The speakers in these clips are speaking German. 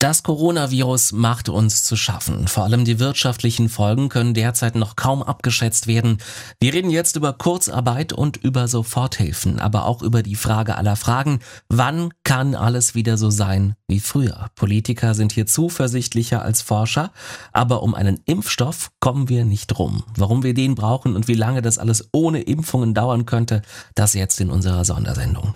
Das Coronavirus macht uns zu schaffen. Vor allem die wirtschaftlichen Folgen können derzeit noch kaum abgeschätzt werden. Wir reden jetzt über Kurzarbeit und über Soforthilfen, aber auch über die Frage aller Fragen, wann kann alles wieder so sein wie früher? Politiker sind hier zuversichtlicher als Forscher, aber um einen Impfstoff kommen wir nicht rum. Warum wir den brauchen und wie lange das alles ohne Impfungen dauern könnte, das jetzt in unserer Sondersendung.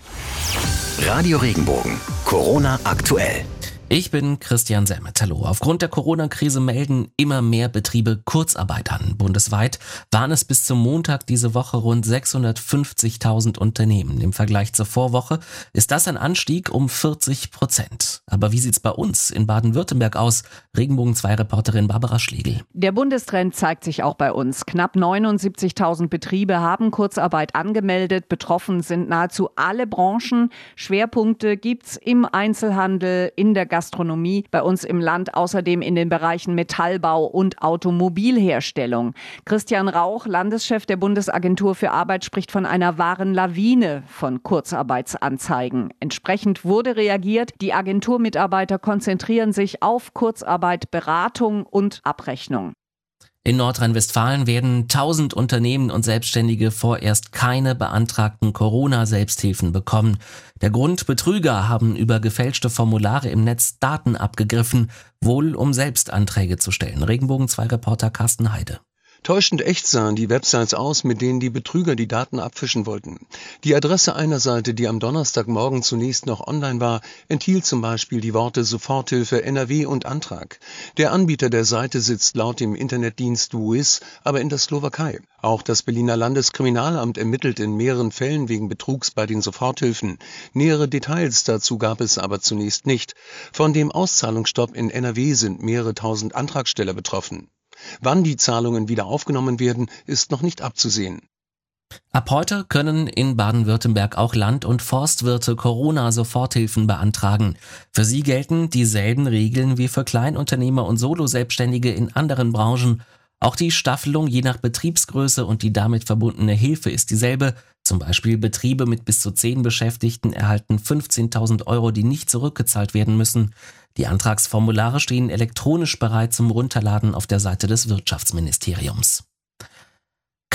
Radio Regenbogen, Corona aktuell. Ich bin Christian Semmet. Hallo. Aufgrund der Corona-Krise melden immer mehr Betriebe Kurzarbeit an. Bundesweit waren es bis zum Montag diese Woche rund 650.000 Unternehmen. Im Vergleich zur Vorwoche ist das ein Anstieg um 40 Prozent. Aber wie sieht's bei uns in Baden-Württemberg aus? Regenbogen 2 Reporterin Barbara Schlegel. Der Bundestrend zeigt sich auch bei uns. Knapp 79.000 Betriebe haben Kurzarbeit angemeldet. Betroffen sind nahezu alle Branchen. Schwerpunkte gibt's im Einzelhandel, in der Gastronomie, bei uns im Land außerdem in den Bereichen Metallbau und Automobilherstellung. Christian Rauch, Landeschef der Bundesagentur für Arbeit, spricht von einer wahren Lawine von Kurzarbeitsanzeigen. Entsprechend wurde reagiert. Die Agenturmitarbeiter konzentrieren sich auf Kurzarbeit, Beratung und Abrechnung. In Nordrhein-Westfalen werden 1000 Unternehmen und Selbstständige vorerst keine beantragten Corona-Selbsthilfen bekommen. Der Grund, Betrüger haben über gefälschte Formulare im Netz Daten abgegriffen, wohl um Selbstanträge zu stellen. Regenbogen 2 Reporter Carsten Heide. Täuschend echt sahen die Websites aus, mit denen die Betrüger die Daten abfischen wollten. Die Adresse einer Seite, die am Donnerstagmorgen zunächst noch online war, enthielt zum Beispiel die Worte Soforthilfe NRW und Antrag. Der Anbieter der Seite sitzt laut dem Internetdienst WIS aber in der Slowakei. Auch das Berliner Landeskriminalamt ermittelt in mehreren Fällen wegen Betrugs bei den Soforthilfen. Nähere Details dazu gab es aber zunächst nicht. Von dem Auszahlungsstopp in NRW sind mehrere tausend Antragsteller betroffen. Wann die Zahlungen wieder aufgenommen werden, ist noch nicht abzusehen. Ab heute können in Baden-Württemberg auch Land- und Forstwirte Corona-Soforthilfen beantragen. Für sie gelten dieselben Regeln wie für Kleinunternehmer und Soloselbstständige in anderen Branchen. Auch die Staffelung je nach Betriebsgröße und die damit verbundene Hilfe ist dieselbe. Zum Beispiel Betriebe mit bis zu zehn Beschäftigten erhalten 15.000 Euro, die nicht zurückgezahlt werden müssen. Die Antragsformulare stehen elektronisch bereit zum Runterladen auf der Seite des Wirtschaftsministeriums.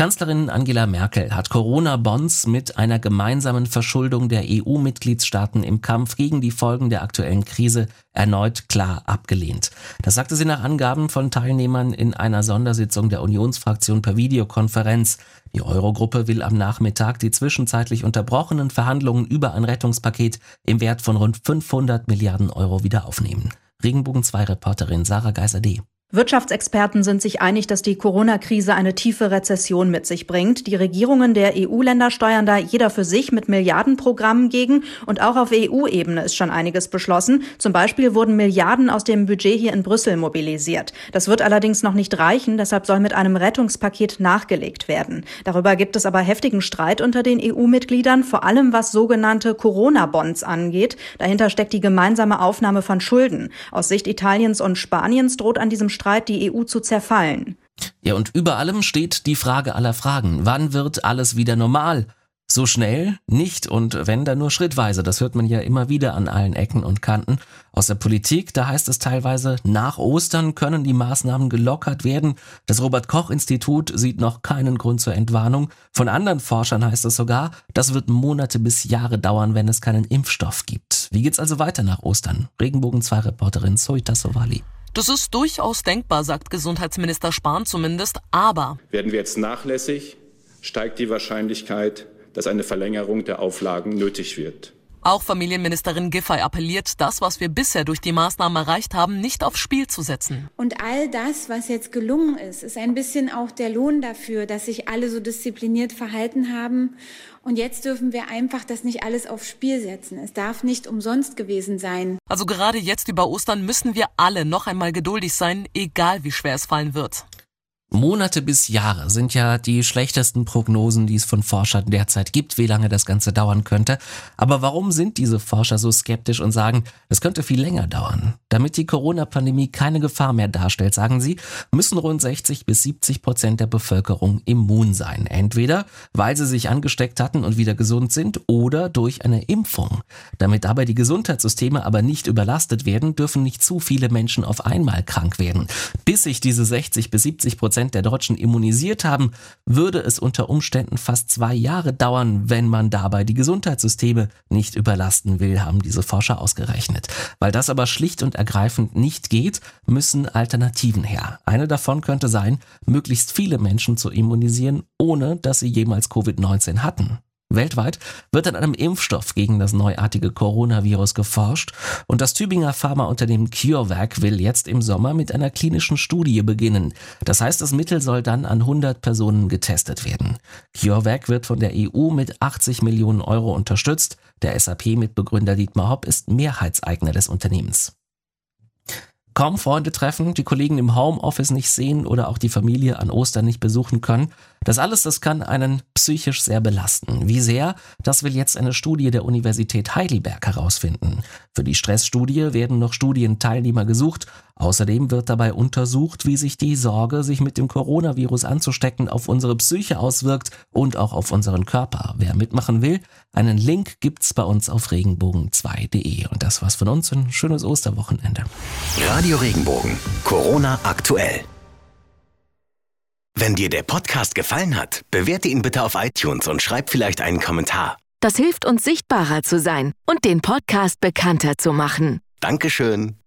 Kanzlerin Angela Merkel hat Corona-Bonds mit einer gemeinsamen Verschuldung der EU-Mitgliedstaaten im Kampf gegen die Folgen der aktuellen Krise erneut klar abgelehnt. Das sagte sie nach Angaben von Teilnehmern in einer Sondersitzung der Unionsfraktion per Videokonferenz. Die Eurogruppe will am Nachmittag die zwischenzeitlich unterbrochenen Verhandlungen über ein Rettungspaket im Wert von rund 500 Milliarden Euro wieder aufnehmen. Regenbogen 2 Reporterin Sarah Geiser-D. Wirtschaftsexperten sind sich einig, dass die Corona-Krise eine tiefe Rezession mit sich bringt. Die Regierungen der EU-Länder steuern da jeder für sich mit Milliardenprogrammen gegen. Und auch auf EU-Ebene ist schon einiges beschlossen. Zum Beispiel wurden Milliarden aus dem Budget hier in Brüssel mobilisiert. Das wird allerdings noch nicht reichen. Deshalb soll mit einem Rettungspaket nachgelegt werden. Darüber gibt es aber heftigen Streit unter den EU-Mitgliedern, vor allem was sogenannte Corona-Bonds angeht. Dahinter steckt die gemeinsame Aufnahme von Schulden. Aus Sicht Italiens und Spaniens droht an diesem Streit die EU zu zerfallen. Ja, und über allem steht die Frage aller Fragen. Wann wird alles wieder normal? So schnell nicht und wenn dann nur schrittweise. Das hört man ja immer wieder an allen Ecken und Kanten. Aus der Politik, da heißt es teilweise, nach Ostern können die Maßnahmen gelockert werden. Das Robert Koch Institut sieht noch keinen Grund zur Entwarnung. Von anderen Forschern heißt es sogar, das wird Monate bis Jahre dauern, wenn es keinen Impfstoff gibt. Wie geht's also weiter nach Ostern? Regenbogen 2 Reporterin Soita Sovali. Das ist durchaus denkbar, sagt Gesundheitsminister Spahn zumindest, aber werden wir jetzt nachlässig, steigt die Wahrscheinlichkeit, dass eine Verlängerung der Auflagen nötig wird. Auch Familienministerin Giffey appelliert, das, was wir bisher durch die Maßnahmen erreicht haben, nicht aufs Spiel zu setzen. Und all das, was jetzt gelungen ist, ist ein bisschen auch der Lohn dafür, dass sich alle so diszipliniert verhalten haben. Und jetzt dürfen wir einfach das nicht alles aufs Spiel setzen. Es darf nicht umsonst gewesen sein. Also gerade jetzt über Ostern müssen wir alle noch einmal geduldig sein, egal wie schwer es fallen wird. Monate bis Jahre sind ja die schlechtesten Prognosen, die es von Forschern derzeit gibt, wie lange das Ganze dauern könnte. Aber warum sind diese Forscher so skeptisch und sagen, es könnte viel länger dauern? Damit die Corona-Pandemie keine Gefahr mehr darstellt, sagen sie, müssen rund 60 bis 70 Prozent der Bevölkerung immun sein. Entweder weil sie sich angesteckt hatten und wieder gesund sind oder durch eine Impfung. Damit dabei die Gesundheitssysteme aber nicht überlastet werden, dürfen nicht zu viele Menschen auf einmal krank werden. Bis sich diese 60 bis 70 Prozent Prozent der Deutschen immunisiert haben, würde es unter Umständen fast zwei Jahre dauern, wenn man dabei die Gesundheitssysteme nicht überlasten will, haben diese Forscher ausgerechnet. Weil das aber schlicht und ergreifend nicht geht, müssen Alternativen her. Eine davon könnte sein, möglichst viele Menschen zu immunisieren, ohne dass sie jemals Covid-19 hatten. Weltweit wird an einem Impfstoff gegen das neuartige Coronavirus geforscht und das Tübinger Pharmaunternehmen CureVac will jetzt im Sommer mit einer klinischen Studie beginnen. Das heißt, das Mittel soll dann an 100 Personen getestet werden. CureVac wird von der EU mit 80 Millionen Euro unterstützt. Der SAP-Mitbegründer Dietmar Hopp ist Mehrheitseigner des Unternehmens kaum Freunde treffen, die Kollegen im Homeoffice nicht sehen oder auch die Familie an Ostern nicht besuchen können. Das alles, das kann einen psychisch sehr belasten. Wie sehr, das will jetzt eine Studie der Universität Heidelberg herausfinden. Für die Stressstudie werden noch Studienteilnehmer gesucht. Außerdem wird dabei untersucht, wie sich die Sorge, sich mit dem Coronavirus anzustecken, auf unsere Psyche auswirkt und auch auf unseren Körper. Wer mitmachen will, einen Link gibt's bei uns auf regenbogen2.de. Und das war's von uns. Ein schönes Osterwochenende. Radio Regenbogen. Corona aktuell. Wenn dir der Podcast gefallen hat, bewerte ihn bitte auf iTunes und schreib vielleicht einen Kommentar. Das hilft uns sichtbarer zu sein und den Podcast bekannter zu machen. Dankeschön.